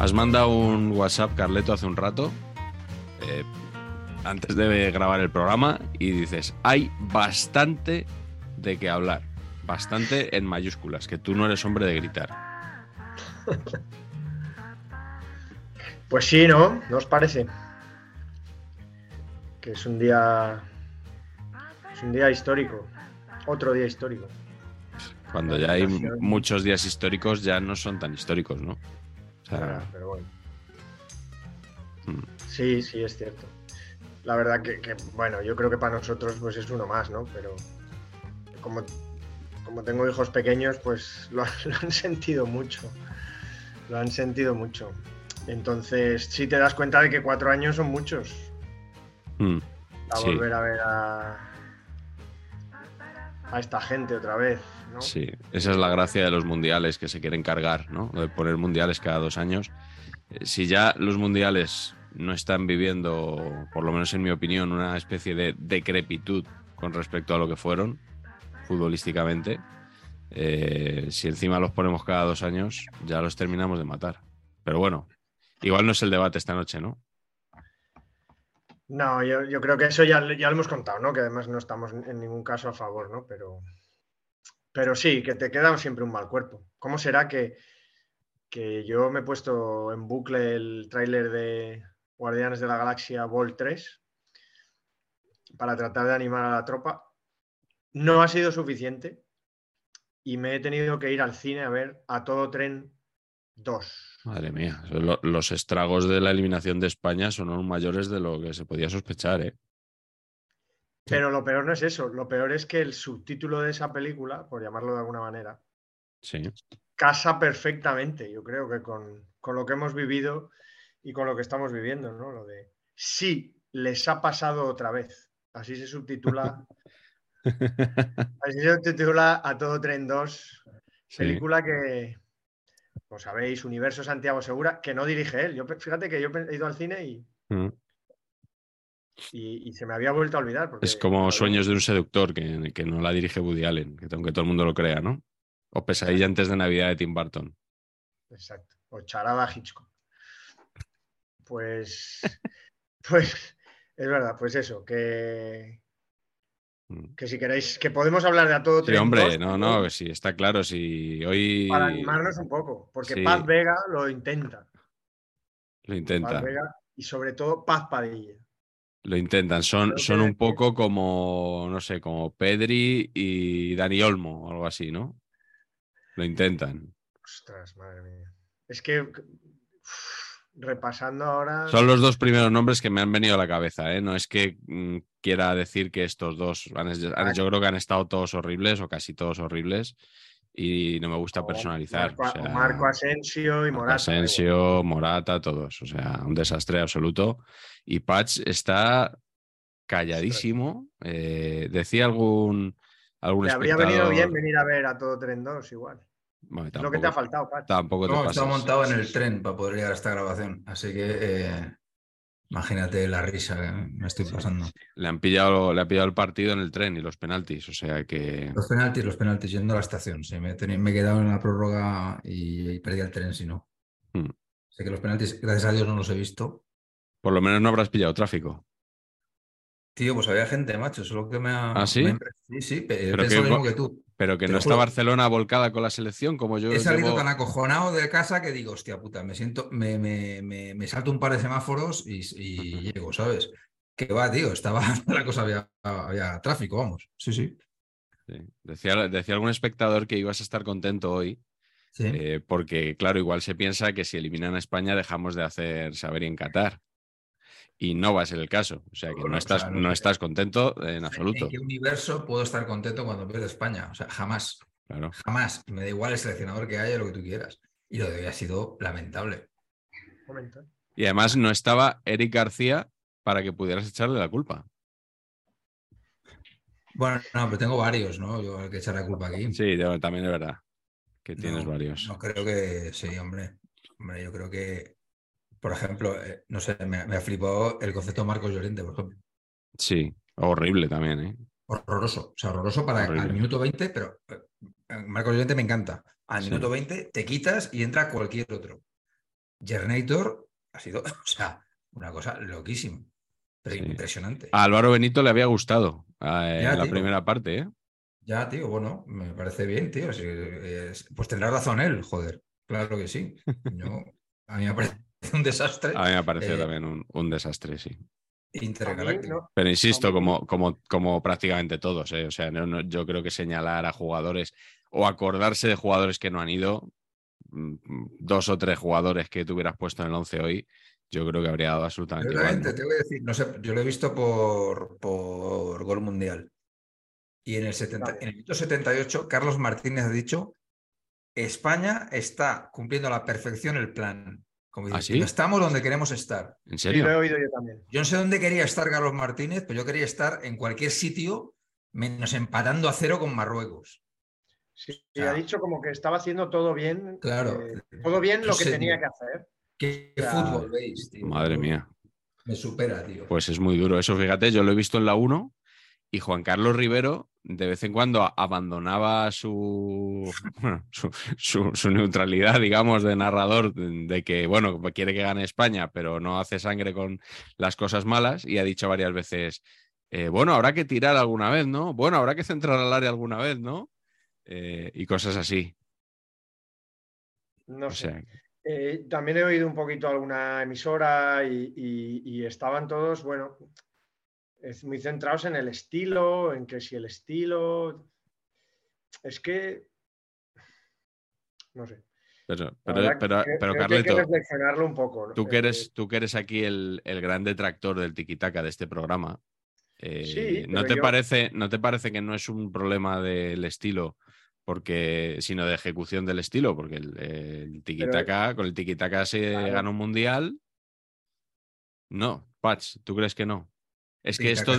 Has mandado un WhatsApp, Carleto, hace un rato, eh, antes de grabar el programa, y dices, hay bastante de qué hablar. Bastante en mayúsculas, que tú no eres hombre de gritar. Pues sí, ¿no? ¿No os parece? Que es un día. Es un día histórico. Otro día histórico. Cuando ya hay muchos días históricos, ya no son tan históricos, ¿no? O sea, Ya, pero bueno. Mm. Sí, sí, es cierto. La verdad que, que, bueno, yo creo que para nosotros pues es uno más, ¿no? Pero como, como tengo hijos pequeños, pues lo, han- lo han sentido mucho. Lo han sentido mucho. Entonces, sí te das cuenta de que cuatro años son muchos. mm, A Sí. volver a ver a, a esta gente otra vez, ¿no? sí, esa es la gracia de los mundiales que se quieren cargar, ¿no? Lo de poner mundiales cada dos años. Eh, Si ya los mundiales no están viviendo, por lo menos en mi opinión, una especie de decrepitud con respecto a lo que fueron futbolísticamente, eh, si encima los ponemos cada dos años, ya los terminamos de matar. Pero bueno, igual no es el debate esta noche, ¿no? No, yo, yo creo que eso ya, ya lo hemos contado, ¿no? Que además no estamos en ningún caso a favor, ¿no? Pero, pero sí, que te queda siempre un mal cuerpo. ¿Cómo será que, que yo me he puesto en bucle el tráiler de Guardianes de la Galaxia Vol 3 para tratar de animar a la tropa? No ha sido suficiente y me he tenido que ir al cine a ver a todo tren 2. Madre mía, lo- los estragos de la eliminación de España son aún mayores de lo que se podía sospechar, ¿eh? Pero lo peor no es eso, lo peor es que el subtítulo de esa película, por llamarlo de alguna manera, Sí. casa perfectamente, yo creo que con, con lo que hemos vivido y con lo que estamos viviendo, ¿no? Lo de sí, les ha pasado otra vez. Así se subtitula, así se subtitula a todo tren 2, Sí. película que, como sabéis, Universo Santiago Segura, que no dirige él. Yo, fíjate que yo he ido al cine y, Mm. Y- y se me había vuelto a olvidar. porque Es como Sueños de un seductor, que, que no la dirige Woody Allen, que aunque todo el mundo lo crea, ¿no? O Pesadilla antes de Navidad de Tim Burton. Exacto. O Charada Hitchcock. Pues, pues es verdad, pues eso, que, Mm. que si queréis, que podemos hablar de a todo Sí, tren hombre, dos, no, no, sí, está claro. Si hoy Para animarnos un poco, porque Sí. Paz Vega lo intenta. lo Paz intentan, Vega y sobre todo Paz Padilla. Lo intentan. Son, son un poco como, no sé, como Pedri y Dani Olmo, o algo así, ¿no? Lo intentan. Ostras, madre mía. Es que repasando ahora. Son los dos primeros nombres que me han venido a la cabeza, ¿eh? No es que mm, quiera decir que estos dos han, han- yo creo que han estado todos horribles o casi todos horribles y no me gusta personalizar. Marco, o sea, o Marco Asensio y Morata. Asensio, Morata, todos. O sea, un desastre absoluto. Y Patch está calladísimo. Eh, decía algún, algún Te habría venido bien venir a ver a todo tren 2 igual. Bueno, Es lo que te ha tampoco- faltado, Pat. Tampoco te No, pases. estaba montado en el tren para poder llegar a esta grabación. Así que eh, imagínate la risa que me estoy pasando. Le han pillado, le ha pillado el partido en el tren y los penaltis. O sea que. Los penaltis, los penaltis, yendo a la estación. Sí, me, he teni- me he quedado en la prórroga y, y perdí el tren si no. Hmm. Sé que los penaltis, gracias a Dios, no los he visto. Por lo menos no habrás pillado tráfico. Tío, pues había gente, macho. Eso es lo que me ha. ¿Ah, sí? me sí, sí, Pero lo mismo que tú. Pero que Te no está juro. Barcelona volcada con la selección como yo. He salido llevo- tan acojonado de casa que digo, hostia puta, me siento, me, me, me, me salto un par de semáforos y, y llego, ¿sabes? Que va, tío, estaba la cosa, había, había tráfico, vamos. Sí, sí. Sí. Decía, decía algún espectador que ibas a estar contento hoy, sí. eh, porque, claro, igual se piensa que si eliminan a España dejamos de hacer saber en Qatar. Y no va a ser el caso. O sea que Bueno, no estás, no estás contento en absoluto. ¿En qué universo puedo estar contento cuando pierde España? O sea, jamás, Claro. jamás. Me da igual el seleccionador que haya, lo que tú quieras. Y lo de hoy ha sido lamentable. Y además no estaba Eric García para que pudieras echarle la culpa. Bueno, no, pero tengo varios, ¿no? Yo hay que echar la culpa aquí. Sí, también es verdad que tienes No, varios. No creo que sí, hombre. Hombre, yo creo que, por ejemplo, eh, no sé, me, me ha flipado el concepto de Marcos Llorente, por ejemplo. Sí, horrible también, ¿eh? Horroroso. O sea, horroroso para Horrible. al minuto 20, pero eh, Marcos Llorente me encanta. Al Sí. minuto 20 te quitas y entra cualquier otro. Jernator ha sido, o sea, una cosa loquísima. Pero Sí. impresionante. A Álvaro Benito le había gustado eh, Ya, la tío. primera parte, ¿eh? Ya, tío, bueno, me parece bien, tío. pues tendrá razón él, joder. Claro que sí. Yo, a mí me parece un desastre A mí me ha parecido Eh, también un, un desastre, sí. A mí, intergaláctico. no- Pero insisto, A como, como, como prácticamente todos, ¿eh? O sea, no- no- yo creo que señalar a jugadores o acordarse de jugadores que no han ido, mm, dos o tres jugadores que tú hubieras puesto en el 11 hoy, yo creo que habría dado absolutamente igual. ¿no? te tengo que decir, no sé, yo lo he visto por, por Gol Mundial. Y en el, 70 Vale. en el minuto 78, Carlos Martínez ha dicho: España está cumpliendo a la perfección el plan. Como ¿Ah, estamos donde queremos estar. ¿En Sí, lo he serio? oído yo también. Yo no sé dónde quería estar Carlos Martínez, pero yo quería estar en cualquier sitio, menos empatando a cero con Marruecos. Sí, O sea, ha dicho como que estaba haciendo todo bien. Claro. eh, todo bien lo que sé, tenía tío. que hacer. ¿Qué fútbol veis, tío? Madre mía. Me supera, tío. Pues es muy duro eso, fíjate, yo lo he visto en la 1 y Juan Carlos Rivero de vez en cuando abandonaba su, bueno, su, su- su neutralidad, digamos, de narrador, de, de que, bueno, quiere que gane España, pero no hace sangre con las cosas malas y ha dicho varias veces, eh, bueno, habrá que tirar alguna vez, ¿no? Bueno, habrá que centrar al área alguna vez, ¿no? Eh, y cosas así. No O sé. sea, Eh, también he oído un poquito alguna emisora y, y- y estaban todos, bueno, es muy centrados en el estilo, en que si el estilo. Es que. No sé. pero, pero, pero, que- pero creo que que Carleto, reflexionarlo un poco. ¿no? Tú que Eh, eres, tú que eres aquí el, el gran detractor del tiquitaca de este programa, eh, Sí, ¿no, te yo- parece, ¿no te parece que no es un problema del estilo, porque, sino de ejecución del estilo? Porque el, el tiquitaca, con el tiquitaca se Claro. gana un mundial. No, Patch, ¿tú crees que no? Es que esto,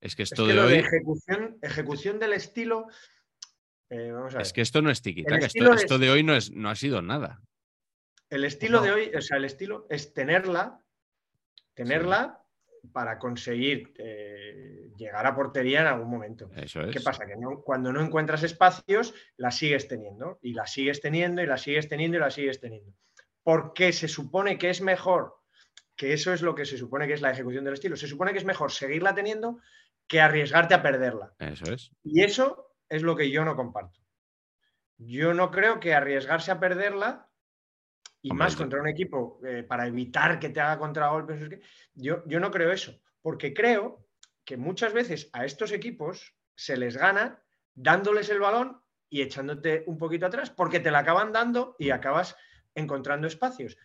es que es esto que de lo hoy, de ejecución, ejecución del estilo. eh, vamos a ver. es que esto no es tiquitaca, esto, es- de hoy no, es, no ha sido nada. El estilo No. de hoy, o sea, el estilo es tenerla, tenerla para conseguir eh, llegar a portería en algún momento. Eso es. ¿Qué pasa? Que no- cuando no encuentras espacios, la sigues teniendo, y la sigues teniendo, y la sigues teniendo, y la sigues teniendo. Porque se supone que es mejor, que eso es lo que se supone que es la ejecución del estilo, se supone que es mejor seguirla teniendo que arriesgarte a perderla. Eso es. Y eso es lo que yo no comparto. Yo no creo que arriesgarse a perderla, y Hombre, más contra un equipo, eh, para evitar que te haga contragolpes, es que- yo, yo no creo eso, porque creo que muchas veces a estos equipos se les gana dándoles el balón y echándote un poquito atrás, porque te la acaban dando y acabas encontrando espacios.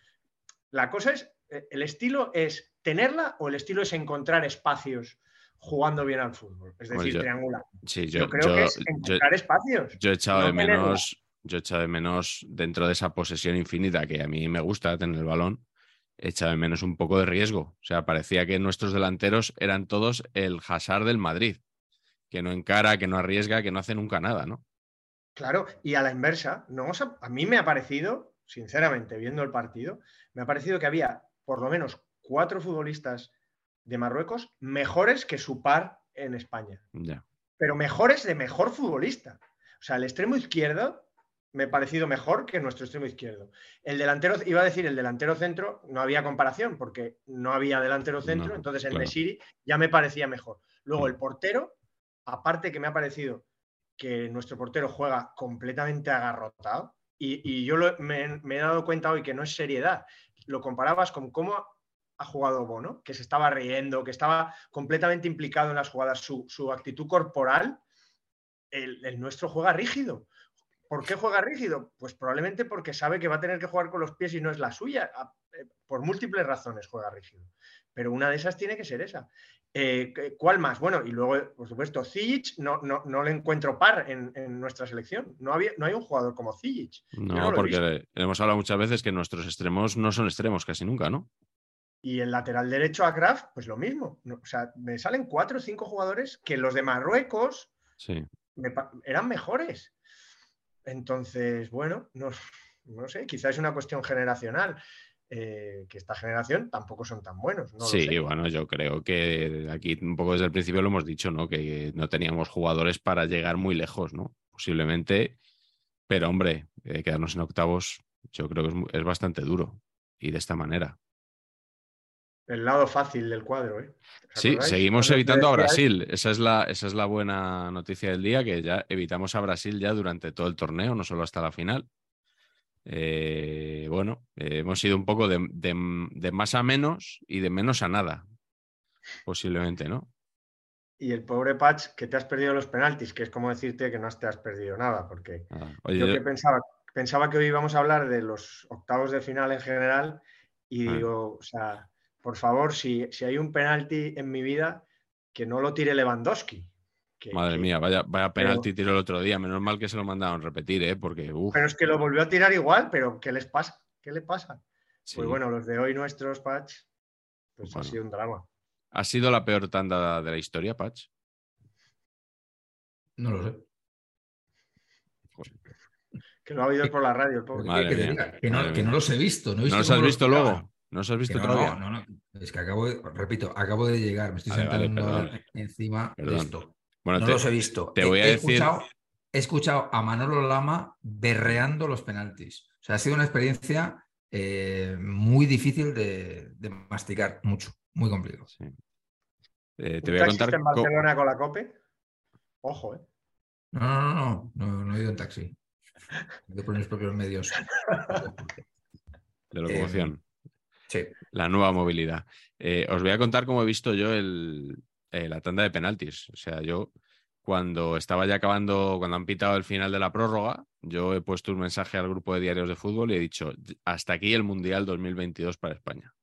La cosa es, el estilo es tenerla o el estilo es encontrar espacios jugando bien al fútbol, es Hombre, decir, yo- triangular. Sí, Yo, yo, creo yo- que es encontrar espacios. Yo he echado no de menos, yo he echado de menos dentro de esa posesión infinita que a mí me gusta tener el balón, he echado de menos un poco de riesgo. O sea, parecía que nuestros delanteros eran todos el Hazard del Madrid, que no encara, que no arriesga, que no hace nunca nada, ¿no? Claro, y a la inversa, ¿no a mí me ha parecido, sinceramente, viendo el partido, me ha parecido que había por lo menos cuatro futbolistas de Marruecos mejores que su par en España, pero mejores de mejor futbolista. O sea, el extremo izquierdo me ha parecido mejor que nuestro extremo izquierdo. El delantero, iba a decir el delantero centro, no había comparación porque no había delantero centro, No, entonces el claro. Nesiri ya me parecía mejor. Luego el portero, aparte que me ha parecido que nuestro portero juega completamente agarrotado y, yo me, he dado cuenta hoy que no es seriedad. Lo comparabas con cómo ha jugado Bono, que se estaba riendo, que estaba completamente implicado en las jugadas, su, actitud corporal. El, nuestro juega rígido. ¿Por qué juega rígido? Pues probablemente porque sabe que va a tener que jugar con los pies y no es la suya. Eh, por múltiples razones juega rígido. Pero una de esas tiene que ser esa. Eh, ¿Cuál más? Bueno, y luego, por supuesto, Zijic no, no, le encuentro par en, nuestra selección. No, había, no hay un jugador como Zijic. No, porque hemos hablado muchas veces que nuestros extremos no son extremos casi nunca, ¿no? Y el lateral derecho a Graf, pues lo mismo. O sea, me salen cuatro o cinco jugadores que los de Marruecos eran mejores. Entonces, bueno, no, no sé, quizás es una cuestión generacional. Eh, que esta generación tampoco son tan buenos. sí, bueno, yo creo que aquí un poco desde el principio lo hemos dicho, ¿no? Que no teníamos jugadores para llegar muy lejos, ¿no? Posiblemente, pero hombre, eh, quedarnos en octavos, yo creo que es, bastante duro y de esta manera. El lado fácil del cuadro, ¿eh? Sí, seguimos evitando a Brasil. Esa es, la, esa es la buena noticia del día, que ya evitamos a Brasil ya durante todo el torneo, no solo hasta la final. Eh, bueno, eh, hemos ido un poco de, más a menos y de menos a nada, posiblemente, ¿no? Y el pobre Patch, que te has perdido los penaltis, que es como decirte que no te has perdido nada, porque ah, yo, que pensaba, pensaba que hoy íbamos a hablar de los octavos de final en general y ah. digo, o sea, por favor, si, si hay un penalti en mi vida, que no lo tire Lewandowski, Madre mía, vaya, vaya penalti tiró el otro día. Menos mal que se lo mandaron repetir, ¿eh? Porque, Pero es que lo volvió a tirar igual, pero ¿qué les pasa? ¿Qué le pasa? Pues bueno, los de hoy nuestros, Patch, pues ha sido un drama. ¿Ha sido la peor tanda de la historia, Patch? No lo sé. Que lo ha oído por la radio, el pobre. que, no, los he visto. ¿No, los has visto luego? ¿No los has visto todavía? No, no, Es que acabo de, repito, acabo de llegar, me estoy sentando encima de esto no los he visto. Te voy a decir. he escuchado a Manolo Lama berreando los penaltis. O sea, ha sido una experiencia eh, muy difícil de, masticar, mucho, muy complicado. Eh, te voy a contar. en Barcelona con la COPE? Ojo, ¿eh? No, no, no, no, no, he ido en taxi. He ido por mis propios medios. De locomoción. Eh, sí. La nueva movilidad. os voy a contar cómo he visto yo el, eh, la tanda de penaltis. O sea, yo cuando estaba ya acabando, cuando han pitado el final de la prórroga, yo he puesto un mensaje al grupo de diarios de fútbol y he dicho, hasta aquí el Mundial 2022 para España.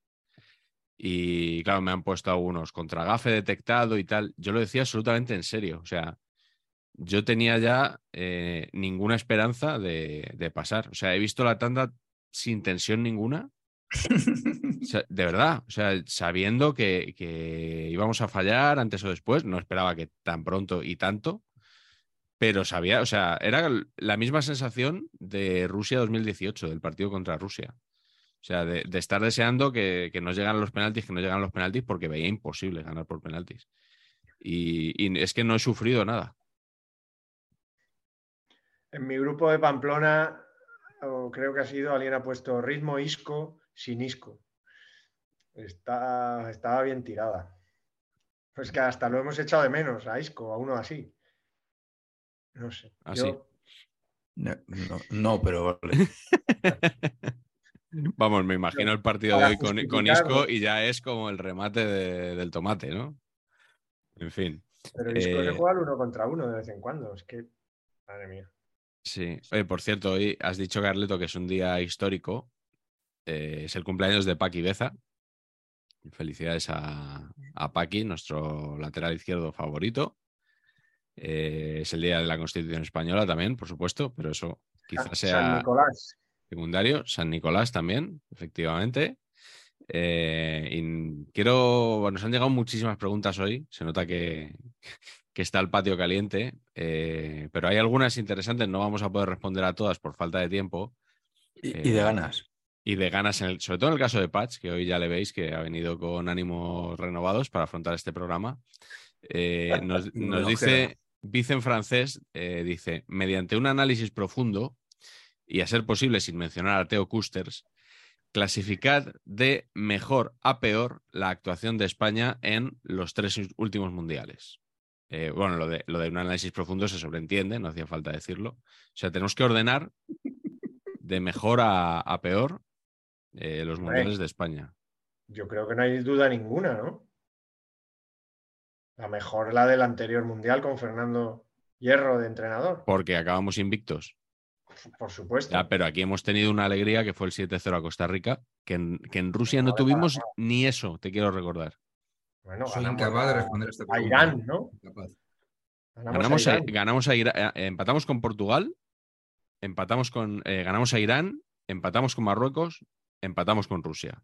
Y claro, me han puesto algunos contra gafe detectado y tal. Yo lo decía absolutamente en serio. O sea, yo tenía ya eh, ninguna esperanza de, de, pasar. O sea, he visto la tanda sin tensión ninguna de verdad, o sea, sabiendo que, íbamos a fallar antes o después, no esperaba que tan pronto y tanto, pero sabía, o sea, era la misma sensación de Rusia 2018, del partido contra Rusia. O sea, de, estar deseando que, nos llegan los penaltis, que no llegan los penaltis, porque veía imposible ganar por penaltis. Y, es que no he sufrido nada. En mi grupo de Pamplona, creo que ha sido, alguien ha puesto ritmo isco, sin Isco. Está, estaba bien tirada. Pues que hasta lo hemos echado de menos a Isco, a uno así. No sé. Así. No, pero Vamos, me imagino el partido de hoy con, Isco y ya es como el remate del tomate, ¿no? En fin. Pero Isco se eh, juega uno contra uno de vez en cuando. Es que, madre mía. Sí. Oye, por cierto, hoy has dicho, Carleto, que es un día histórico eh, es el cumpleaños de Paqui Beza. Felicidades a, a Paqui, nuestro lateral izquierdo favorito. Eh, es el día de la Constitución Española también, por supuesto, pero eso quizás sea secundario. San Nicolás también, efectivamente. Eh, y quiero, nos han llegado muchísimas preguntas hoy. Se nota que, que está el patio caliente, pero hay algunas interesantes. No vamos a poder responder a todas por falta de tiempo. y de ganas y de ganas, en el, sobre todo en el caso de Patch, que hoy ya le veis que ha venido con ánimos renovados para afrontar este programa. Eh, nos, dice, dice en francés, eh, dice, mediante un análisis profundo y a ser posible sin mencionar a Theo Kusters, clasificar de mejor a peor la actuación de España en los tres últimos mundiales. eh, bueno, lo de, lo de un análisis profundo se sobreentiende, no hacía falta decirlo. O sea, tenemos que ordenar de mejor a, a peor eh, los Hombre. mundiales de España. Yo creo que no hay duda ninguna, ¿no? La mejor la del anterior mundial con Fernando Hierro de entrenador, Porque acabamos invictos. por supuesto. Ya, pero aquí hemos tenido una alegría que fue el 7-0 a Costa Rica, que en, que en Rusia no tuvimos ni eso, te quiero recordar. Bueno, Soy ganamos incapaz de a- responder esta a pregunta. Irán, ¿no? Incapaz. Ganamos a, Irán. ganamos a Ira- eh, empatamos con Portugal, empatamos con, eh, ganamos a Irán, empatamos con Marruecos, empatamos con Rusia.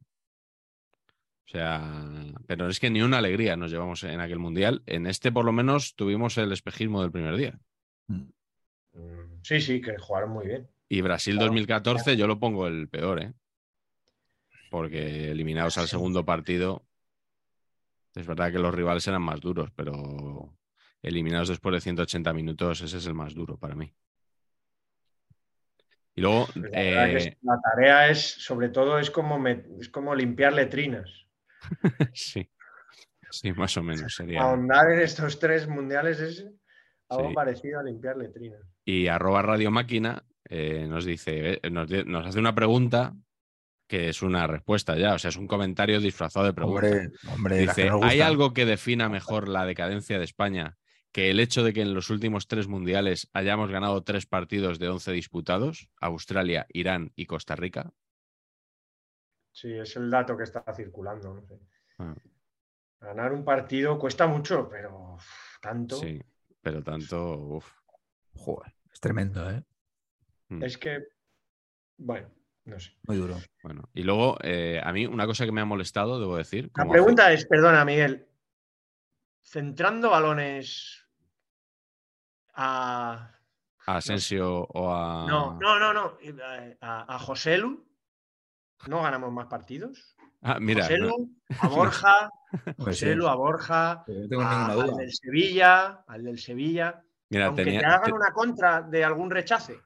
O sea, pero es que ni una alegría nos llevamos en aquel mundial. En este, por lo menos, tuvimos el espejismo del primer día. Mm, Sí, sí, que jugaron muy bien. Y Brasil Claro. 2014 yo lo pongo el peor, ¿eh? Porque eliminados al segundo partido, es verdad que los rivales eran más duros, pero eliminados después de 180 minutos, ese es el más duro para mí. Y luego, Pues la, eh, es- la tarea es, sobre todo, es como, me- es como limpiar letrinas. sí, sí, más o menos sería. Ahondar en estos tres mundiales es algo Sí. parecido a limpiar letrinas. Y arroba Radio Máquina eh, nos dice, eh, nos, hace una pregunta que es una respuesta ya, o sea, es un comentario disfrazado de pregunta. Hombre, hombre, Dice, ¿hay algo que defina mejor la decadencia de España que el hecho de que en los últimos tres mundiales hayamos ganado tres partidos de 11 disputados? Australia, Irán y Costa Rica. Sí, es el dato que está circulando. no sé. Ah. Ganar un partido cuesta mucho, pero uf, tanto. Sí, pero tanto... uf. Joder, es tremendo, ¿eh? Mm. Es que, bueno, no sé. Muy duro. Bueno, y luego, eh, a mí una cosa que me ha molestado, debo decir. La pregunta es, perdona, Miguel, centrando balones a... a Asensio o a... No, no, no, no. A, a Joselu no ganamos más partidos. Ah, mira, no- Joselu, a Borja, Pues sí. Joselu, a Borja, Pero no tengo a- ninguna al duda. del Sevilla, al del Sevilla. mira, Aunque tenía- te hagan te- una contra de algún rechace.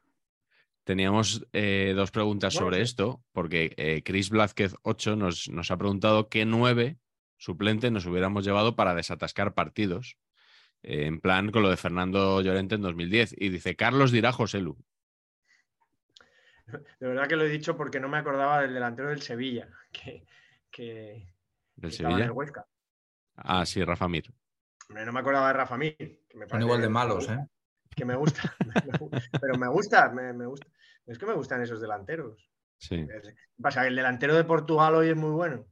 teníamos eh, dos preguntas Bueno, sobre sí. esto, porque eh, Chris Blázquez 8 nos, nos ha preguntado qué nueve suplente nos hubiéramos llevado para desatascar partidos. eh, en plan con lo de Fernando Llorente en 2010. Y dice, Carlos dirá Joselu. De verdad que lo he dicho porque no me acordaba del delantero del Sevilla, que, que, ¿Del que estaba en Sevilla? el Huesca. Ah, sí, Rafa Mir. Hombre, no me acordaba de Rafa Mir. que me Son parece igual de que- malos, ¿eh? Que me gusta. pero me gusta, me, me gusta. Es que me gustan esos delanteros. Sí. Es- ¿Qué pasa? El delantero de Portugal hoy es muy bueno.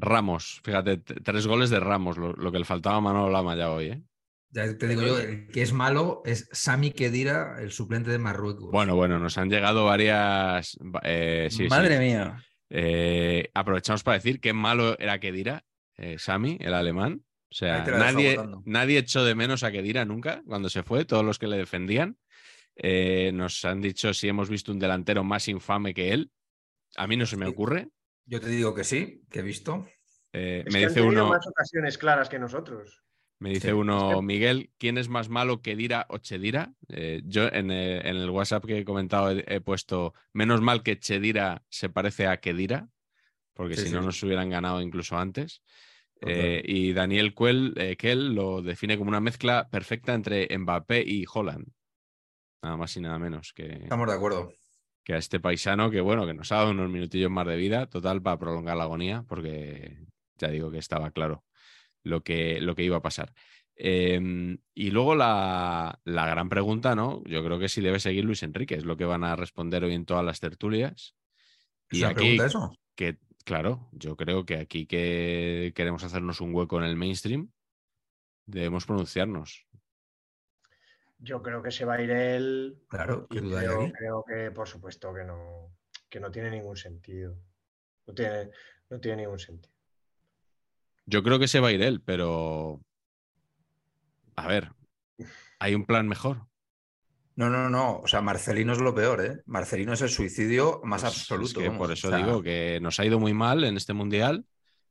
Ramos, fíjate, tres goles de Ramos, lo, lo que le faltaba a Manolo Lama ya hoy, ¿eh? Ya te digo yo, el que es malo es Sami Kedira, el suplente de Marruecos. Bueno, bueno, nos han llegado varias. va- eh, sí, sí. Madre mía. Eh, aprovechamos para decir qué malo era Kedira, eh, Sami, el alemán. O sea, nadie, nadie echó de menos a Kedira nunca cuando se fue, todos los que le defendían. Eh, nos han dicho si hemos visto un delantero más infame que él. A mí no se me ocurre. Yo te digo que sí, que he visto. Eh, Es me que dice uno, más ocasiones claras que nosotros. me dice Sí. uno, Miguel, ¿quién es más malo, Kedira o Chedira? Eh, yo en el, en el WhatsApp que he comentado he, he puesto, menos mal que Chedira se parece a Kedira, porque Sí, si sí. no nos hubieran ganado incluso antes. Eh, y Daniel Kuel, eh, Kell lo define como una mezcla perfecta entre Mbappé y Holland. Nada más y nada menos que, Estamos de acuerdo. Que a este paisano que, bueno, que nos ha dado unos minutillos más de vida, total, para prolongar la agonía, porque ya digo que estaba claro lo que, lo que iba a pasar. Eh, y luego la, la gran pregunta, ¿no? Yo creo que si debe seguir Luis Enrique, es lo que van a responder hoy en todas las tertulias. ¿Es Y aquí, pregunta eso? que, claro, yo creo que aquí que queremos hacernos un hueco en el mainstream, debemos pronunciarnos. Yo creo que se va a ir él. Claro, y qué duda hay creo, que, por supuesto, que no, que no tiene ningún sentido. No tiene, no tiene ningún sentido. Yo creo que se va a ir él, pero. A ver, hay un plan mejor. No, no, no. O sea, Marcelino es lo peor, ¿eh? Marcelino es el suicidio más Pues es absoluto. que por eso O sea, digo que nos ha ido muy mal en este mundial.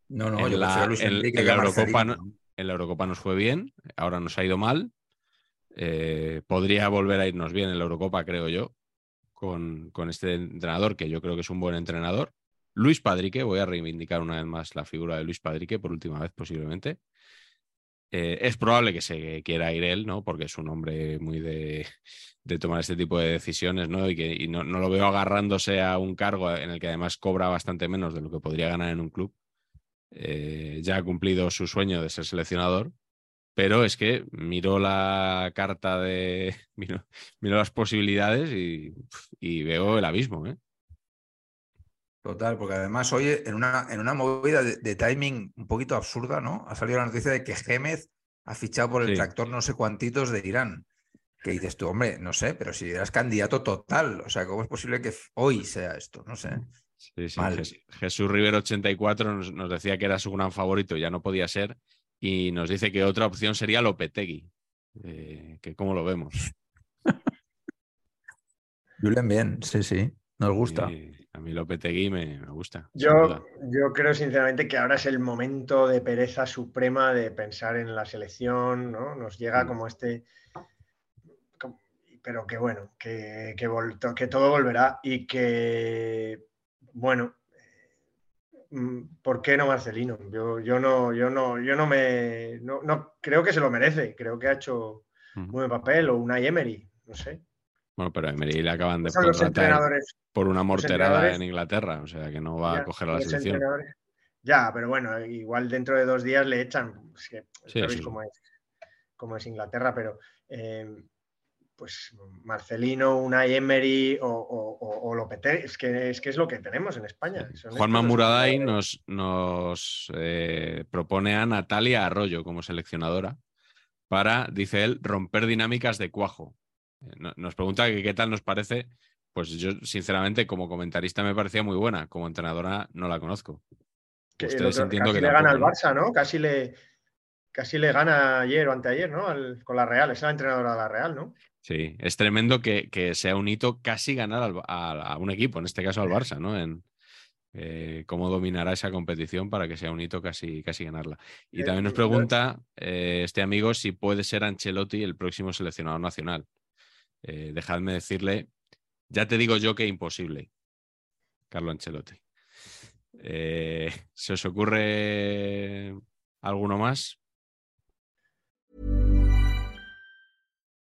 No, no, en yo la- prefiero a Luis en- Enrique en que a la Eurocopa Marcelino. En la Eurocopa nos fue bien, ahora nos ha ido mal. Eh, podría volver a irnos bien en la Eurocopa, creo yo, con, este entrenador, que yo creo que es un buen entrenador. Luis Padrique, voy a reivindicar una vez más la figura de Luis Padrique, por última vez posiblemente. Eh, es probable que se quiera ir él, ¿no? Porque es un hombre muy de, tomar este tipo de decisiones, ¿no? Y que no lo veo agarrándose a un cargo en el que además cobra bastante menos de lo que podría ganar en un club. Eh, ya ha cumplido su sueño de ser seleccionador, pero es que miró la carta de. Miró, miró las posibilidades y, y veo el abismo, ¿eh? Total, porque además hoy en una, en una movida de, de timing un poquito absurda, ¿no? Ha salido la noticia de que Gémez ha fichado por el Sí. tractor no sé cuantitos de Irán. Que dices tú, hombre, no sé, pero si eras candidato total, o sea, ¿cómo es posible que hoy sea esto? No sé. Sí, sí. Jesús Rivero 84 nos, nos decía que era su gran favorito, ya no podía ser, y nos dice que otra opción sería Lopetegui. Eh, que cómo lo vemos. Julen bien, sí, sí, nos gusta. A mí Lopetegui me, me gusta. Yo, yo creo sinceramente que ahora es el momento de pereza suprema de pensar en la selección, ¿no? Nos llega Mm. como este. Pero que bueno, que, que, vol- que todo volverá y que, bueno, ¿por qué no Marcelino? Yo, yo no, yo no, yo no me. No, no- creo que se lo merece, creo que ha hecho Ujú. un buen papel, o una Emery, no sé. Bueno, pero a Emery le acaban de contratar por una morterada en Inglaterra, o sea que no va Ya, a coger a la selección. Ya, pero bueno, igual dentro de dos días le echan. Es que Sí, sabéis sí. cómo es, cómo es Inglaterra, pero eh, pues Marcelino, Unai Emery o, o, o- o Lopetegui, es que, es que es lo que tenemos en España. Son Juanma Muraday nos, nos eh, propone a Natalia Arroyo como seleccionadora para, dice él, romper dinámicas de cuajo. Eh, no- Nos pregunta que qué tal nos parece. Pues yo, sinceramente, como comentarista me parecía muy buena. Como entrenadora no la conozco. Que el Ustedes otro- entiendo casi que le gana al. Barça, ¿no? Casi le, casi le gana ayer o anteayer, ¿no? Al- con la Real, es la entrenadora de la Real, ¿no? Sí, es tremendo que, que sea un hito casi ganar al- a, a un equipo, en este caso al Barça, ¿no? En eh, cómo dominará esa competición para que sea un hito casi, casi ganarla. Y también nos pregunta eh, este amigo si puede ser Ancelotti el próximo seleccionador nacional. Eh, dejadme decirle, ya te digo yo que imposible, Carlo Ancelotti. ¿Se os ocurre alguno más?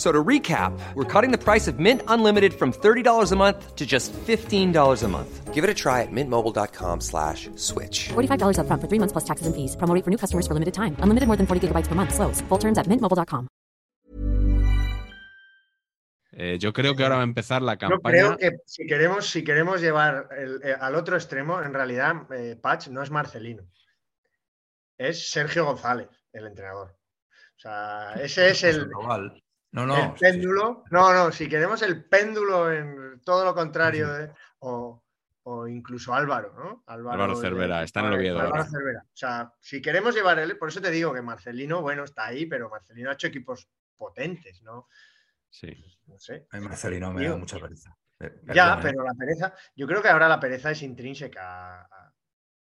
So to recap, we're cutting the price of Mint Unlimited from $30 a month to just $15 a month. Give it a try at mintmobile.com slash switch. $45 upfront for three months plus taxes and fees. Promo rate for new customers for limited time. Unlimited more than 40 gigabytes per month. Slows. Full terms at mintmobile.com. Eh, yo creo que ahora va a empezar la Yo campaña. creo que si queremos, si queremos llevar el- eh, al otro extremo, en realidad, eh, Patch no es Marcelino. Es Sergio González, el entrenador. O sea, ese es el. No, no. el péndulo. No, no, si queremos el péndulo en todo lo contrario, de- o, o incluso Álvaro, ¿no? Álvaro de- Cervera, está en el Oviedo Álvaro ahora. Cervera. O sea, si queremos llevar él, por eso te digo que Marcelino, bueno, está ahí, pero Marcelino ha hecho equipos potentes, ¿no? Sí. No sé. A Marcelino me da mucha pereza. Eh, Ya, ¿eh? pero la pereza, yo creo que ahora la pereza es intrínseca. a-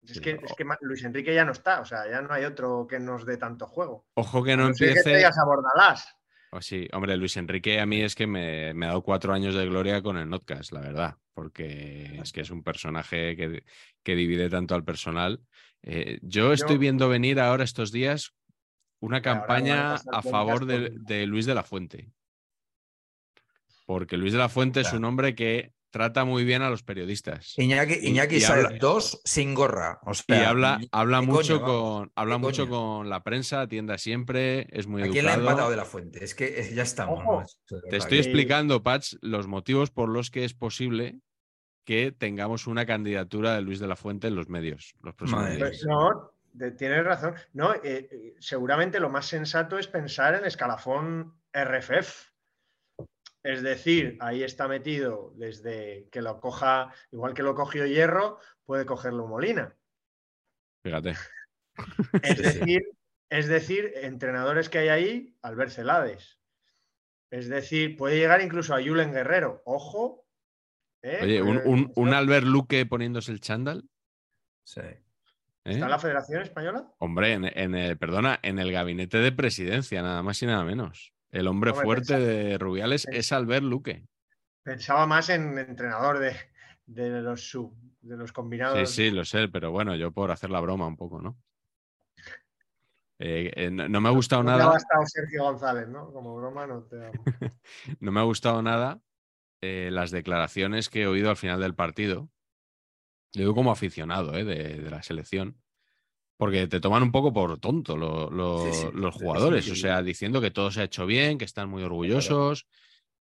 Es Sí, que, es que Luis Enrique ya no está, o sea, ya no hay otro que nos dé tanto juego. Ojo que no no que empiece. traigas a Bordalás. Oh, sí, hombre, Luis Enrique a mí es que me, me ha dado cuatro años de gloria con el Notcast, la verdad, porque es que es un personaje que, que divide tanto al personal. Eh, yo estoy viendo venir ahora estos días una a campaña a favor de, de Luis de la Fuente. Porque Luis de la Fuente es un hombre que trata muy bien a los periodistas. Iñaki, Y- Iñaki y habla- 2 sin gorra. O Y habla, habla mucho coño, con habla mucho coño. con la prensa, atienda siempre, es muy ¿A quién le ha educado. empatado de la fuente? Es que es- ya estamos. Te estoy explicando, Patch, los motivos por los que es posible que tengamos una candidatura de Luis de la Fuente en los medios los próximos días. Pues no, de- tienes razón. No, eh, eh, seguramente lo más sensato es pensar en escalafón RFF. Es decir, ahí está metido desde que lo coja, igual que lo cogió Hierro, puede cogerlo Molina. Fíjate. Es decir, es decir, entrenadores que hay ahí, Albert Celades. Es decir, puede llegar incluso a Julen Guerrero. Ojo. ¿eh? Oye, un, Eh, un, esto- un Albert Luque poniéndose el chándal. Sí. ¿eh? ¿Está en la Federación Española? Hombre, en, en el, perdona, en el gabinete de presidencia, nada más y nada menos. El hombre fuerte pensaba- de Rubiales es Albert Luque. Pensaba más en entrenador de, de los sub, de los Sí, combinados. sí, lo sé, pero bueno, yo por hacer la broma un poco, ¿no? Eh, eh, no, no me ha gustado No te ha nada, bastado Sergio González, ¿no? Como broma no te ha... no me ha gustado nada eh, las declaraciones que he oído al final del partido. Digo como aficionado de, de la selección. Porque te toman un poco por tonto lo- lo- Sí, sí, los jugadores. O sea, diciendo que todo se ha hecho bien, que están muy orgullosos,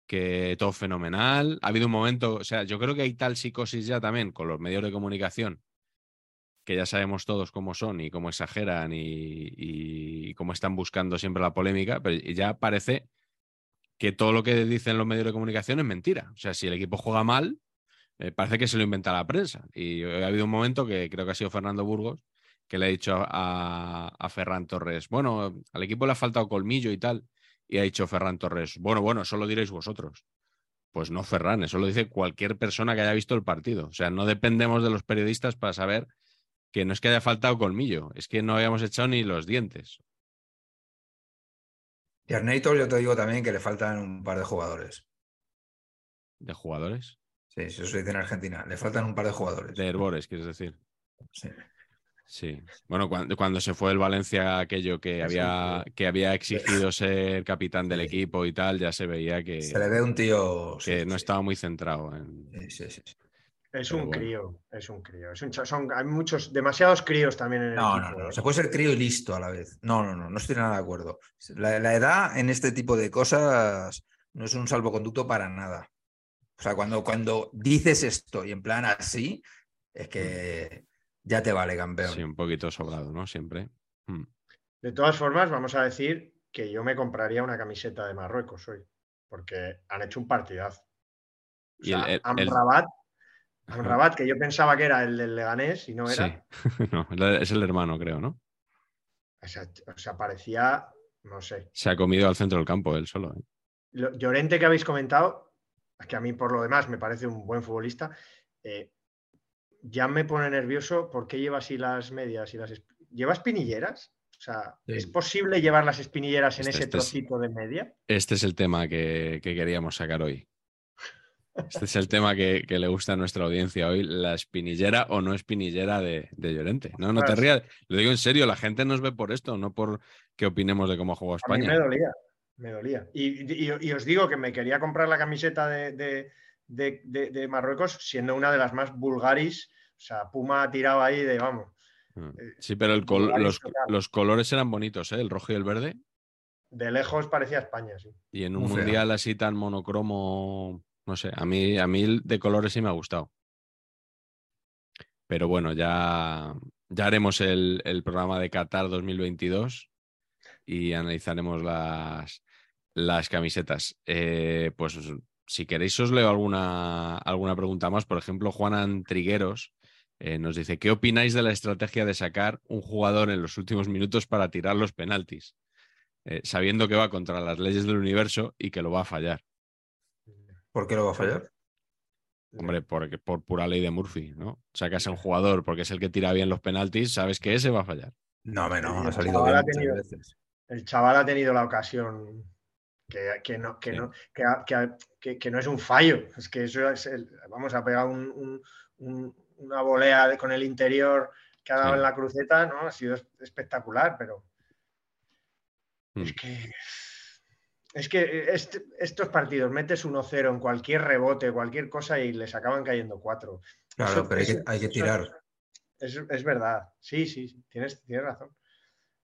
que todo fenomenal. Ha habido un momento, o sea, yo creo que hay tal psicosis ya también con los medios de comunicación, que ya sabemos todos cómo son y cómo exageran y, y cómo están buscando siempre la polémica, pero ya parece que todo lo que dicen los medios de comunicación es mentira. O sea, si el equipo juega mal, eh, parece que se lo inventa la prensa. Y ha habido un momento que creo que ha sido Fernando Burgos, que le ha dicho a, a Ferran Torres, bueno, al equipo le ha faltado colmillo y tal. Y ha dicho Ferran Torres, bueno, bueno, eso lo diréis vosotros. Pues no, Ferran, eso lo dice cualquier persona que haya visto el partido. O sea, no dependemos de los periodistas para saber que no es que haya faltado colmillo, es que no habíamos echado ni los dientes. Y Arnator, yo te digo también que le faltan un par de jugadores. ¿De jugadores? Sí, eso se dice en Argentina. Le faltan un par de jugadores. De herbores, quieres decir. Sí. Sí. Bueno, cuando, cuando se fue el Valencia aquello que había, que había exigido ser capitán del Sí. equipo y tal, ya se veía que, Se le ve un tío. que sí, no sí. estaba muy centrado en. Sí, sí, sí. Es un bueno. crío, es un crío. Es un son, hay muchos, demasiados críos también en el No, no, equipo. no. ¿eh? Se puede ser crío y listo a la vez. No, no, no. No estoy nada de acuerdo. La, la edad en este tipo de cosas no es un salvoconducto para nada. O sea, cuando, cuando dices esto y en plan así, es que ya te vale, campeón. Sí, un poquito sobrado, ¿no? Siempre. Mm. De todas formas, vamos a decir que yo me compraría una camiseta de Marruecos hoy, porque han hecho un partidazo. O Y el- sea, el- el- Amrabat, Amrabat, que yo pensaba que era el del Leganés y no Sí. era, No, es el hermano, creo, ¿no? o sea, o sea, parecía, no sé. Se ha comido al centro del campo él solo. ¿eh? Lo- Llorente que habéis comentado, que a mí por lo demás me parece un buen futbolista, eh, ya me pone nervioso porque lleva así las medias y las... esp- ¿Lleva espinilleras? O sea, Sí. ¿es posible llevar las espinilleras en Este- ese este es- trocito de media? Este es el tema que, que queríamos sacar hoy. Este es el tema que, que le gusta a nuestra audiencia hoy, la espinillera o no espinillera de, de Llorente. No, no te rías, lo digo en serio, la gente nos ve por esto, no por que opinemos de cómo juega A mí me España. dolía, me dolía. Y, y- y os digo que me quería comprar la camiseta de, de- de- de- de Marruecos siendo una de las más vulgaris. O sea, Puma ha tirado ahí de, vamos, Ah. eh, Sí, pero el col- vulgaris los, los colores eran bonitos, ¿eh? el rojo y el verde. de lejos parecía España, sí. Y en un Muy mundial así tan monocromo, no sé, a mí, a mí de colores sí me ha gustado. Pero bueno, ya, ya haremos el, el programa de Qatar 2022 y analizaremos las, las camisetas. Eh, pues si queréis os leo alguna, alguna pregunta más. Por ejemplo, Juanan Trigueros eh, nos dice, ¿qué opináis de la estrategia de sacar un jugador en los últimos minutos para tirar los penaltis? eh, sabiendo que va contra las leyes del universo y que lo va a fallar. ¿Por qué lo va a fallar? Hombre, porque, por pura ley de Murphy, ¿no? Sacas a un jugador porque es el que tira bien los penaltis, sabes que ese va a fallar. No, me no, ha salido bien ha tenido- veces. El chaval ha tenido la ocasión que, que no, que, Sí. no, que, que no es un fallo. Es que eso es el- vamos a pegar un- un- un- una volea de- con el interior que ha dado Sí. en la cruceta, ¿no? Ha sido espectacular, pero Mm. es que es que este- estos partidos metes 1-0 en cualquier rebote, cualquier cosa y les acaban cayendo cuatro. Claro, Eso- pero hay que, eso- hay que eso- tirar. Es, es verdad, sí, sí, tienes, tienes razón.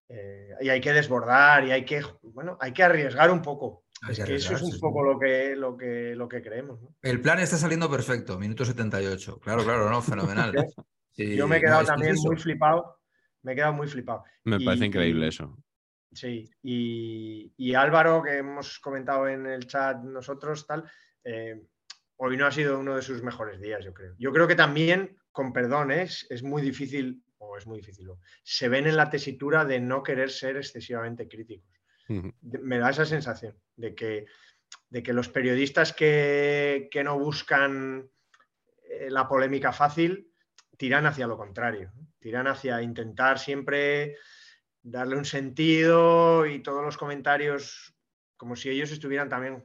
Eh, y hay que desbordar y hay que, bueno, hay que arriesgar un poco. Es que eso es un poco lo que, lo que, lo que creemos. ¿no? El plan está saliendo perfecto, minuto 78. Claro, claro, no, fenomenal. Sí, Yo me he quedado es también muy flipado. Me he quedado muy flipado. Me Y- parece increíble y- eso. Sí, y, y Álvaro, que hemos comentado en el chat nosotros, tal, eh, hoy no ha sido uno de sus mejores días, yo creo. Yo creo que también, con perdón, ¿eh? es, es muy difícil, o es muy difícil, se ven en la tesitura de no querer ser excesivamente críticos. Me da esa sensación de que, de que los periodistas que, que no buscan eh, la polémica fácil tiran hacia lo contrario, tiran hacia intentar siempre darle un sentido y todos los comentarios como si ellos estuvieran también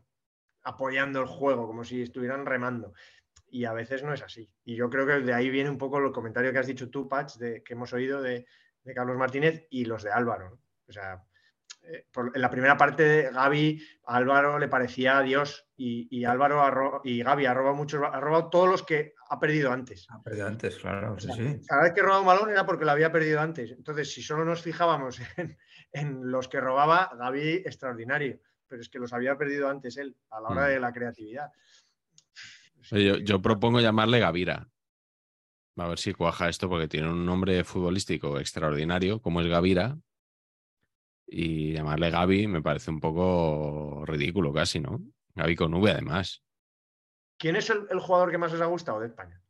apoyando el juego, como si estuvieran remando. Y a veces no es así. Y yo creo que de ahí viene un poco el comentario que has dicho tú, Patch, de, que hemos oído de, Carlos Martínez y los de Álvaro. O sea, eh, en la primera parte de Gaby, a Álvaro le parecía Dios y, Álvaro y Gaby ha robado muchos, ha robado todos los que ha perdido antes. Ha perdido antes, claro, sí, sí. Cada vez que robaba un balón era porque lo había perdido antes. Entonces, si solo nos fijábamos en, los que robaba, Gaby extraordinario, pero es que los había perdido antes él, a la hora mm. de la creatividad. Yo, propongo llamarle Gavira. A ver si cuaja esto porque tiene un nombre futbolístico extraordinario, como es Gavira. Y llamarle Gaby me parece un poco ridículo casi, ¿no? Gaby con V además. ¿Quién es el, jugador que más os ha gustado de España?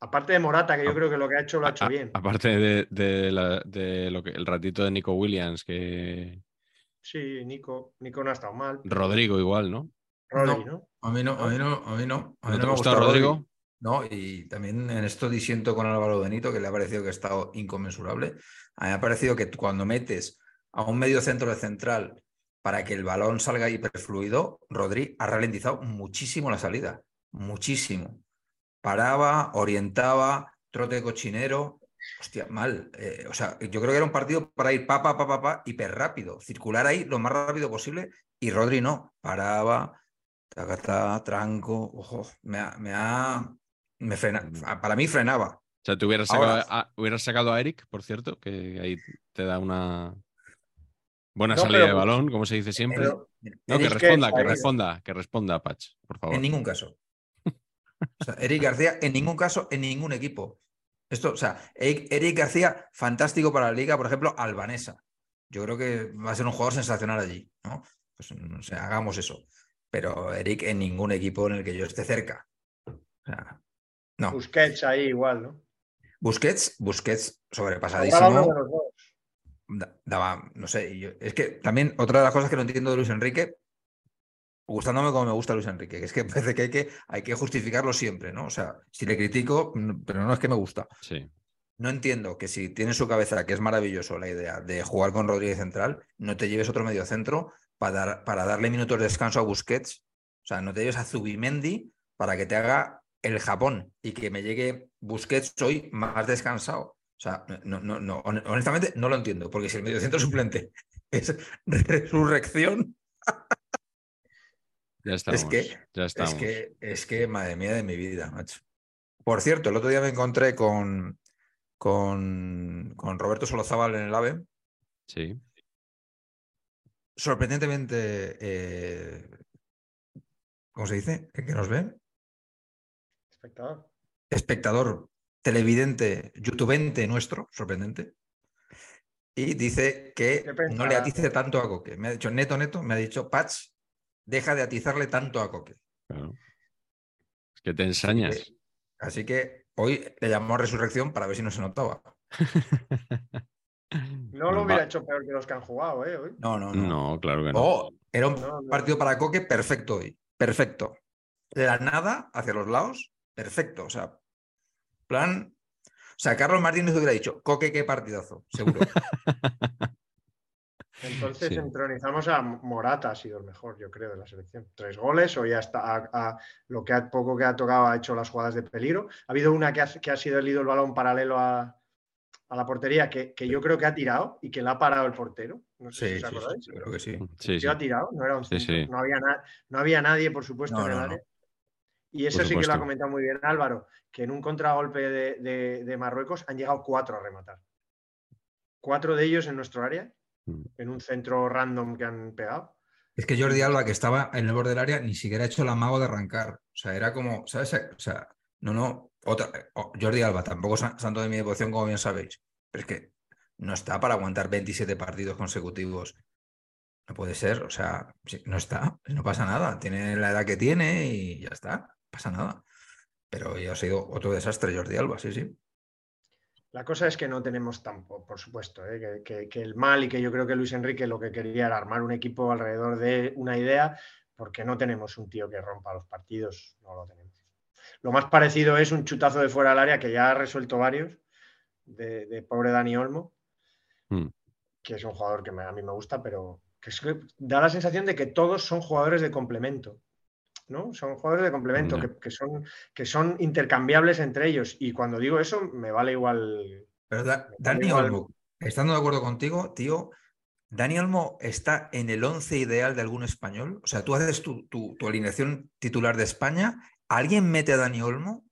Aparte de Morata, que yo creo que lo que ha hecho lo ha hecho bien. Aparte de, lo que, el ratito de Nico Williams, que. Sí, Nico, Nico no ha estado mal. Rodrigo igual, ¿no? ¿No? A mí no, a mí no, a mí no. A mí no, me gusta Rodrigo? No, y también en esto disiento con Álvaro Benito, que le ha parecido que ha estado inconmensurable. A mí me ha parecido que cuando metes a un medio centro de central para que el balón salga hiperfluido, Rodri ha ralentizado muchísimo la salida. Muchísimo. Paraba, orientaba, trote cochinero. Hostia, mal. Eh, o sea, yo creo que era un partido para ir pa, pa, pa, pa, pa, hiper rápido. Circular ahí lo más rápido posible. Y Rodri no. Paraba, Tacata, tranco, ojo, me ha, me ha me frena, mm. para mí frenaba. O sea, te hubieras sacado, a, hubieras sacado a Eric, por cierto, que ahí te da una buena salida de balón, como se dice siempre. no, que responda, que, responda, que responda, Patch, por favor. En ningún caso. O sea, Eric García, en ningún caso, en ningún equipo. Esto, o sea, Eric, García, fantástico para la liga, por ejemplo, albanesa. Yo creo que va a ser un jugador sensacional allí, ¿no? Pues, o sea, hagamos eso pero Eric en ningún equipo en el que yo esté cerca. no. Busquets ahí igual, ¿no? Busquets, Busquets sobrepasadísimo. Daba, no sé, es que también otra de las cosas que no entiendo de Luis Enrique, gustándome como me gusta Luis Enrique, que es que parece que hay que, hay que justificarlo siempre, ¿no? O sea, si le critico, pero no es que me gusta. Sí. No entiendo que si tienes su cabeza, que es maravilloso la idea de jugar con Rodríguez Central, no te lleves otro medio centro para, para darle minutos de descanso a Busquets. O sea, no te lleves a Zubimendi para que te haga el Japón y que me llegue Busquets hoy más descansado. O sea, no, no, no, honestamente no lo entiendo, porque si el mediocentro suplente es resurrección. Ya estamos, es que, ya estamos. Es que, es que, madre mía de mi vida, macho. Por cierto, el otro día me encontré con, con, con Roberto Solozábal en el AVE. Sí sorprendentemente, eh, ¿cómo se dice? ¿El que nos ve? Espectador. Espectador, televidente, youtubente nuestro, sorprendente. Y dice que no le atice tanto a Coque. Me ha dicho, neto, neto, me ha dicho, Patch, deja de atizarle tanto a Coque. Es que te ensañas. así que hoy le llamó a Resurrección para ver si no se notaba. No lo hubiera hecho peor que los que han jugado, ¿eh? No, no, no. No, claro que no. Oh, era un partido para Coque perfecto hoy. Perfecto. De la nada hacia los lados, perfecto. O sea, plan. O sea, Carlos Martínez hubiera dicho, Coque, qué partidazo, seguro. Entonces entronizamos a Morata, ha sido el mejor, yo creo, de la selección. Tres goles, o ya está a, lo que ha, poco que ha tocado ha hecho las jugadas de peligro. Ha habido una que ha, que ha sido el ido el balón paralelo a, a la portería que, yo creo que ha tirado y que la ha parado el portero. No sé si os acordáis. Sí, creo que sí. sí, ha tirado, no era un No, había no había nadie, por supuesto, en el área. Y eso sí que lo ha comentado muy bien Álvaro, que en un contragolpe de, Marruecos han llegado cuatro a rematar. Cuatro de ellos en nuestro área, mm. en un centro random que han pegado. Es que Jordi Alba, que estaba en el borde del área, ni siquiera ha hecho el amago de arrancar. O sea, era como, ¿sabes? O sea, no, no, otra, Jordi Alba, tampoco santo de mi devoción, como bien sabéis, pero es que no está para aguantar 27 partidos consecutivos. No puede ser, o sea, no está, no pasa nada. Tiene la edad que tiene y ya está, pasa nada. Pero ya ha sido otro desastre, Jordi Alba, sí, sí. La cosa es que no tenemos tampoco, por supuesto, ¿eh? que, que, el mal y que yo creo que Luis Enrique lo que quería era armar un equipo alrededor de una idea, porque no tenemos un tío que rompa los partidos, no lo tenemos. Lo más parecido es un chutazo de fuera del área que ya ha resuelto varios, de, pobre Dani Olmo, mm. que es un jugador que a mí me gusta, pero que, da la sensación de que todos son jugadores de complemento. ¿no? Son jugadores de complemento que, son, que son intercambiables entre ellos. Y cuando digo eso, me vale igual. Pero Dani Olmo, estando de acuerdo contigo, tío, ¿Dani Olmo está en el once ideal de algún español? O sea, tú haces tu, alineación titular de España, ¿alguien mete a Dani Olmo?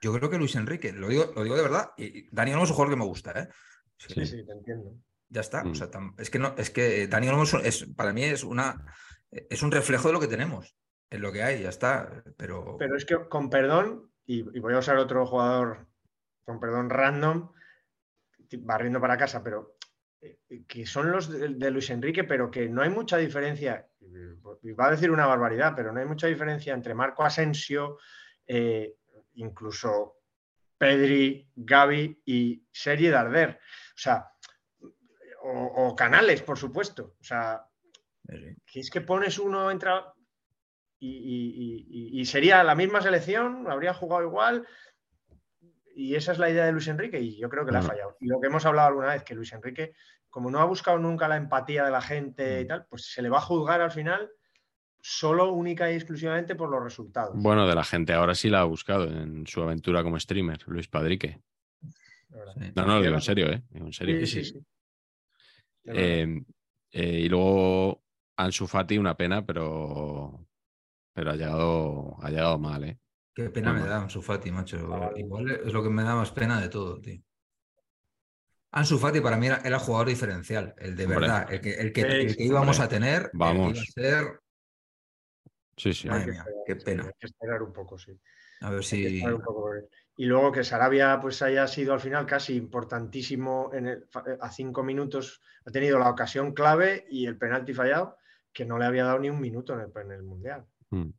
Yo creo que Luis Enrique, lo digo, lo digo de verdad. Y Dani Olmo es un jugador que me gusta, ¿eh? Sí, sí, te entiendo. Ya está. O mm. sea, es que no, es que Dani Olmo es, para mí es una es un reflejo de lo que tenemos, en lo que hay, ya está. Pero, pero es que con perdón, y, voy a usar otro jugador con perdón random, barriendo para casa, pero eh, que son los de, Luis Enrique, pero que no hay mucha diferencia, va a decir una barbaridad, pero no hay mucha diferencia entre Marco Asensio, eh, incluso Pedri, Gaby y Serie Darder. O sea, o, Canales, por supuesto. O sea, que es que pones uno, entra y, sería la misma selección, habría jugado igual. Y esa es la idea de Luis Enrique y yo creo que le ha fallado. Y lo que hemos hablado alguna vez, que Luis Enrique, como no ha buscado nunca la empatía de la gente y tal, pues se le va a juzgar al final solo única y exclusivamente por los resultados. Bueno, de la gente ahora sí la ha buscado en su aventura como streamer, Luis Padrique. No, no, lo digo en serio, ¿eh? en serio. Sí, sí, eh, eh, y luego Ansu Fati, una pena, pero, pero ha, llegado, ha llegado mal, ¿eh? Qué pena me da Ansu Fati, macho. Igual es lo que me da más pena de todo, tío. Ansu Fati para mí era, el jugador diferencial, el de verdad, el que, el que, íbamos a tener. Vamos. a ser... Sí, sí. qué pena. Hay que esperar un poco, sí. A ver si. Y luego que Sarabia pues haya sido al final casi importantísimo en a cinco minutos, ha tenido la ocasión clave y el penalti fallado que no le había dado ni un minuto en el, Mundial. Mm.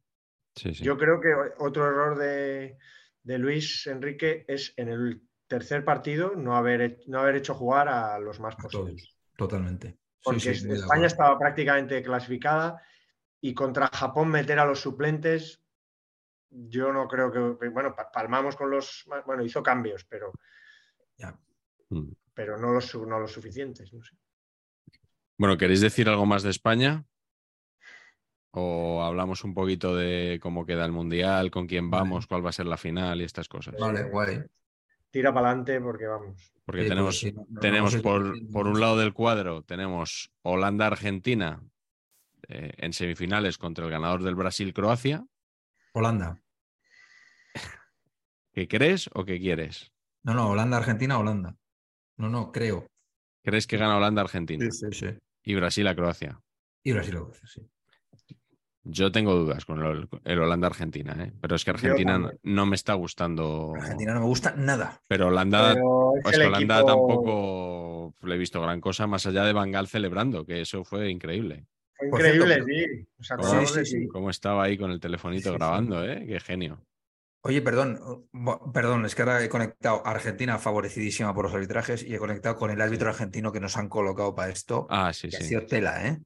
Yo creo que otro error de, Luis Enrique es en el tercer partido no haber, no haber hecho jugar a los más posibles. Totalmente. Porque España estaba prácticamente clasificada y contra Japón meter a los suplentes, yo no creo que. Bueno, palmamos con los. Bueno, hizo cambios, pero. Mm. Pero no los, no los suficientes. Bueno, ¿queréis decir algo más de España? ¿O hablamos un poquito de cómo queda el mundial, con quién vamos, cuál va a ser la final y estas cosas? Vale, guay. Tira para adelante porque vamos. Porque tenemos, tenemos por, por, un lado del cuadro, tenemos Holanda-Argentina eh, en semifinales contra el ganador del Brasil-Croacia. Holanda. ¿Qué crees o qué quieres? No, no, Holanda-Argentina, Holanda. No, no, creo. ¿Crees que gana Holanda-Argentina? Sí, sí, sí. Y Brasil a Croacia. Y Brasil a Croacia, sí. Yo tengo dudas con el, Holanda-Argentina, ¿eh? pero es que Argentina no me está gustando. Argentina no me gusta nada. Pero Holanda, pues Holanda tampoco le he visto gran cosa más allá de Bangal celebrando, que eso fue increíble. Fue increíble, sí. sí, ¿Cómo, estaba ahí con el telefonito grabando, ¿eh? Qué genio. Oye, perdón, perdón, es que ahora he conectado Argentina favorecidísima por los arbitrajes y he conectado con el árbitro argentino que nos han colocado para esto. Ah, sí, sí. Ha sido tela, ¿eh?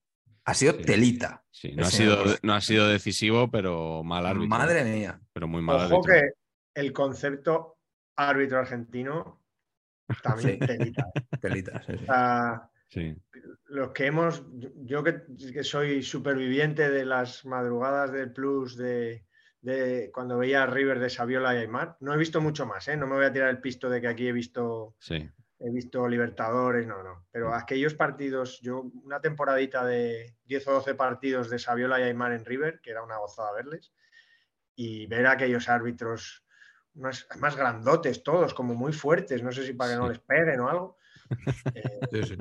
Ha sido telita. Sí, no ha sido, no ha sido decisivo, pero mal árbitro. Madre mía. Pero muy mal Ojo que el concepto árbitro argentino también telita. telita, sí, sí. Los que hemos, yo que, soy superviviente de las madrugadas del Plus de, cuando veía a River de Saviola y Aymar, no he visto mucho más, ¿eh? no me voy a tirar el pisto de que aquí he visto sí he visto Libertadores, no, no. Pero mm. aquellos partidos, yo una temporadita de 10 o 12 partidos de Saviola y Aymar en River, que era una gozada verles, y ver a aquellos árbitros más, más grandotes todos, como muy fuertes, no sé si para que no les peguen o algo. Eh,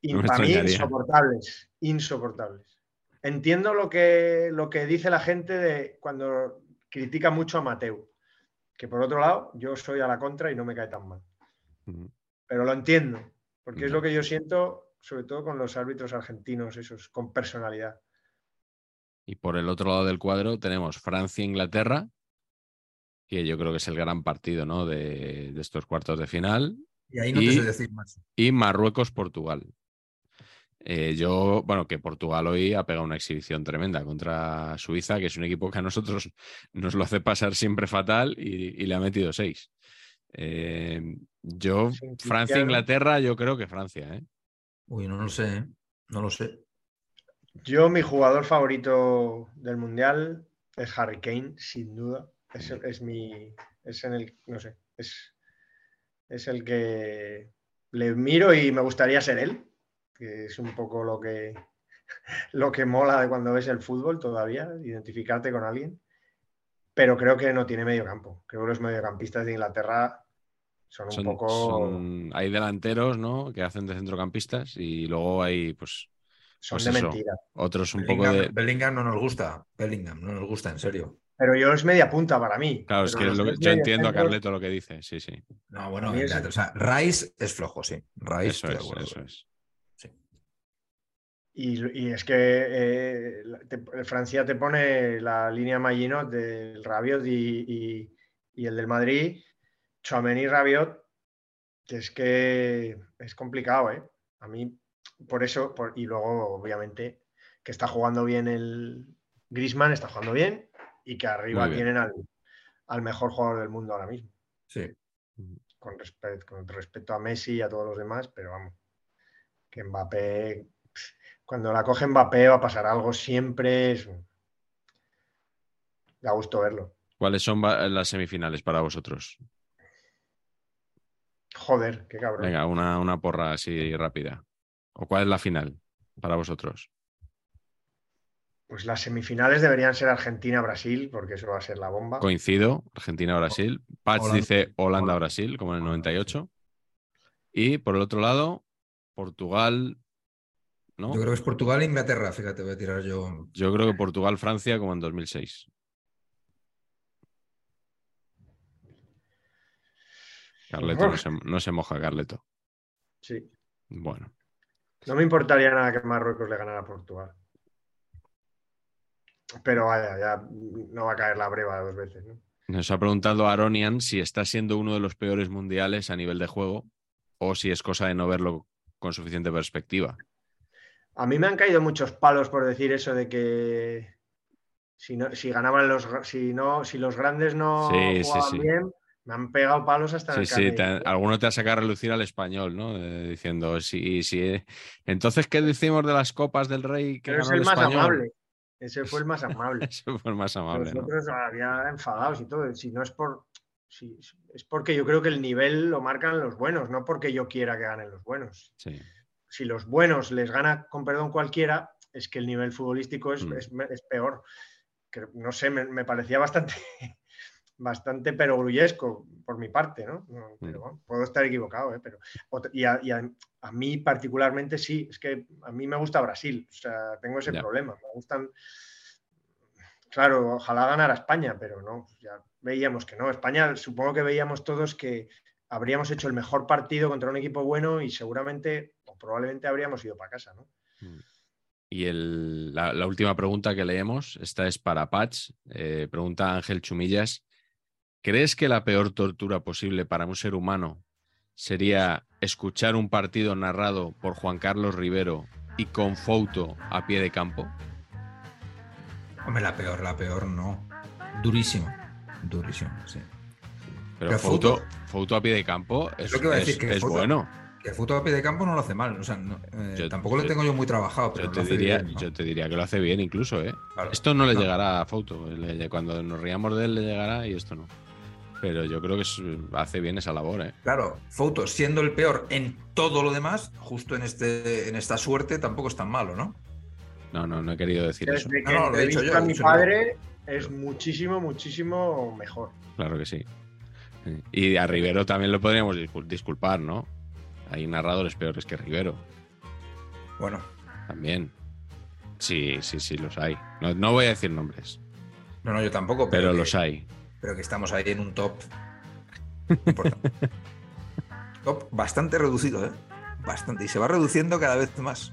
y para mí insoportables, insoportables. Entiendo lo que, lo que dice la gente de cuando critica mucho a Mateo, que por otro lado yo soy a la contra y no me cae tan mal. Pero lo entiendo, porque es lo que yo siento, sobre todo con los árbitros argentinos, esos, con personalidad. Y por el otro lado del cuadro tenemos Francia-Inglaterra, que yo creo que es el gran partido ¿no? de, estos cuartos de final. Y ahí no te sé decir más. Y Marruecos-Portugal. Eh, yo, bueno, que Portugal hoy ha pegado una exhibición tremenda contra Suiza, que es un equipo que a nosotros nos lo hace pasar siempre fatal y, y le ha metido seis. Eh, yo, Sin Francia, Cristiano. Inglaterra, yo creo que Francia, ¿eh? Uy, no lo sé, ¿eh? no lo sé. Yo, mi jugador favorito del Mundial es Harry Kane, sin duda. Es, el- es mi. Es en el. No sé. Es, es el que le miro y me gustaría ser él. Que es un poco lo que. Lo que mola de cuando ves el fútbol todavía, identificarte con alguien. Pero creo que no tiene medio campo. Creo que los mediocampistas de Inglaterra son un Son- poco. son- hay delanteros, ¿no? Que hacen de centrocampistas y luego hay, pues, son pues de eso. mentira. otros un poco de. Bellingham no nos gusta. Bellingham no nos gusta, en serio. Pero yo es media punta para mí. Claro, es que es los lo que- dos yo entiendo a Carleto lo que dice, sí, sí. No, bueno, es- o sea, Rice es flojo, sí. Rice, Eso es, eso es. Y, y es que eh, te- Francia te pone la línea Maginot del Rabiot y, y- y el del Madrid, Chouameni y Rabiot, que es que es complicado, ¿eh? A mí, por eso, por- y luego, obviamente, que está jugando bien el Griezmann, está jugando bien, y que arriba tienen al, al mejor jugador del mundo ahora mismo, Sí. con, respet- con respecto a Messi y a todos los demás, pero vamos, que Mbappé, cuando la coge Mbappé va a pasar algo siempre, es, da gusto verlo. ¿Cuáles son las semifinales para vosotros? Joder, qué cabrón. Venga, una, una porra así rápida. ¿O cuál es la final para vosotros? Pues las semifinales deberían ser Argentina-Brasil, porque eso va a ser la bomba. Coincido, Argentina-Brasil. Patch Holanda- dice Holanda- Holanda-Brasil, como en el 98. Y por el otro lado, Portugal. ¿No? Yo creo que es Portugal e Inglaterra, fíjate, voy a tirar yo. Yo creo que Portugal-Francia como en 2006. Carleto no se, no se moja, Carleto. Sí. Bueno, No me importaría nada que Marruecos le ganara a Portugal. Pero vaya, ya no va a caer la breva dos veces, ¿no? nos ha preguntado Aronian si está siendo uno de los peores mundiales a nivel de juego o si es cosa de no verlo con suficiente perspectiva. A mí me han caído muchos palos por decir eso de que si, no, si ganaban los si no, si los grandes no Sí, jugaban sí. bien, me han pegado palos hasta Sí, el sí, alguno te ha sacado a relucir al español, ¿no? Eh, diciendo, sí, sí. Entonces, ¿qué decimos de las copas del rey que Pero es el más español? amable. Ese fue el más amable. Eso fue el más amable, ¿no? Nosotros había enfadados y todo. Si no es por. si- es porque yo creo que el nivel lo marcan los buenos, no porque yo quiera que ganen los buenos. Sí. Si los buenos les gana con perdón cualquiera, es que el nivel futbolístico es, Mm. es- es peor. Que, no sé, me, me parecía bastante, bastante perogrullesco por mi parte, ¿no? No, pero Mm. bueno, puedo estar equivocado, ¿eh? Pero, y a, y a- a mí particularmente sí, es que a mí me gusta Brasil, o sea, tengo ese problema, me gustan... Claro, ojalá ganara España, pero no, ya veíamos que no. España, supongo que veíamos todos que habríamos hecho el mejor partido contra un equipo bueno y seguramente o probablemente habríamos ido para casa, ¿no? Y el- la, la última pregunta que leemos, esta es para Patch, eh, pregunta Ángel Chumillas. ¿Crees que la peor tortura posible para un ser humano sería escuchar un partido narrado por Juan Carlos Rivero y con foto a pie de campo? Hombre, la peor, la peor no. Durísimo. Durísimo, sí. Pero foto, Fouto- foto a pie de campo es, lo que es- decir, que es Fouto- bueno. Que fútbol a pie de campo no lo hace mal. O sea, no, eh, Yo- tampoco lo yo- tengo yo muy trabajado, pero Yo lo te, diría, bien, ¿no? yo te diría que lo hace bien incluso, ¿eh? Claro. Esto no le No. llegará a Foto. le- Cuando nos riamos de él le llegará y esto no. Pero yo creo que hace bien esa labor, ¿eh? Claro, Fouto, siendo el peor en todo lo demás, justo en, este, en esta suerte, tampoco es tan malo, ¿no? No, no, no he querido decir eso. Desde que No, no, lo he dicho yo, a lo mi padre es muchísimo, muchísimo mejor. Claro que sí. Y a Rivero también lo podríamos discul- disculpar, ¿no? Hay narradores peores que Rivero, Bueno, también. Sí, sí, sí, los hay. No, no voy a decir nombres, no, no, yo tampoco, pero que- los hay. pero que estamos ahí en un top importante. top bastante reducido, ¿eh? Bastante. Y se va reduciendo cada vez más.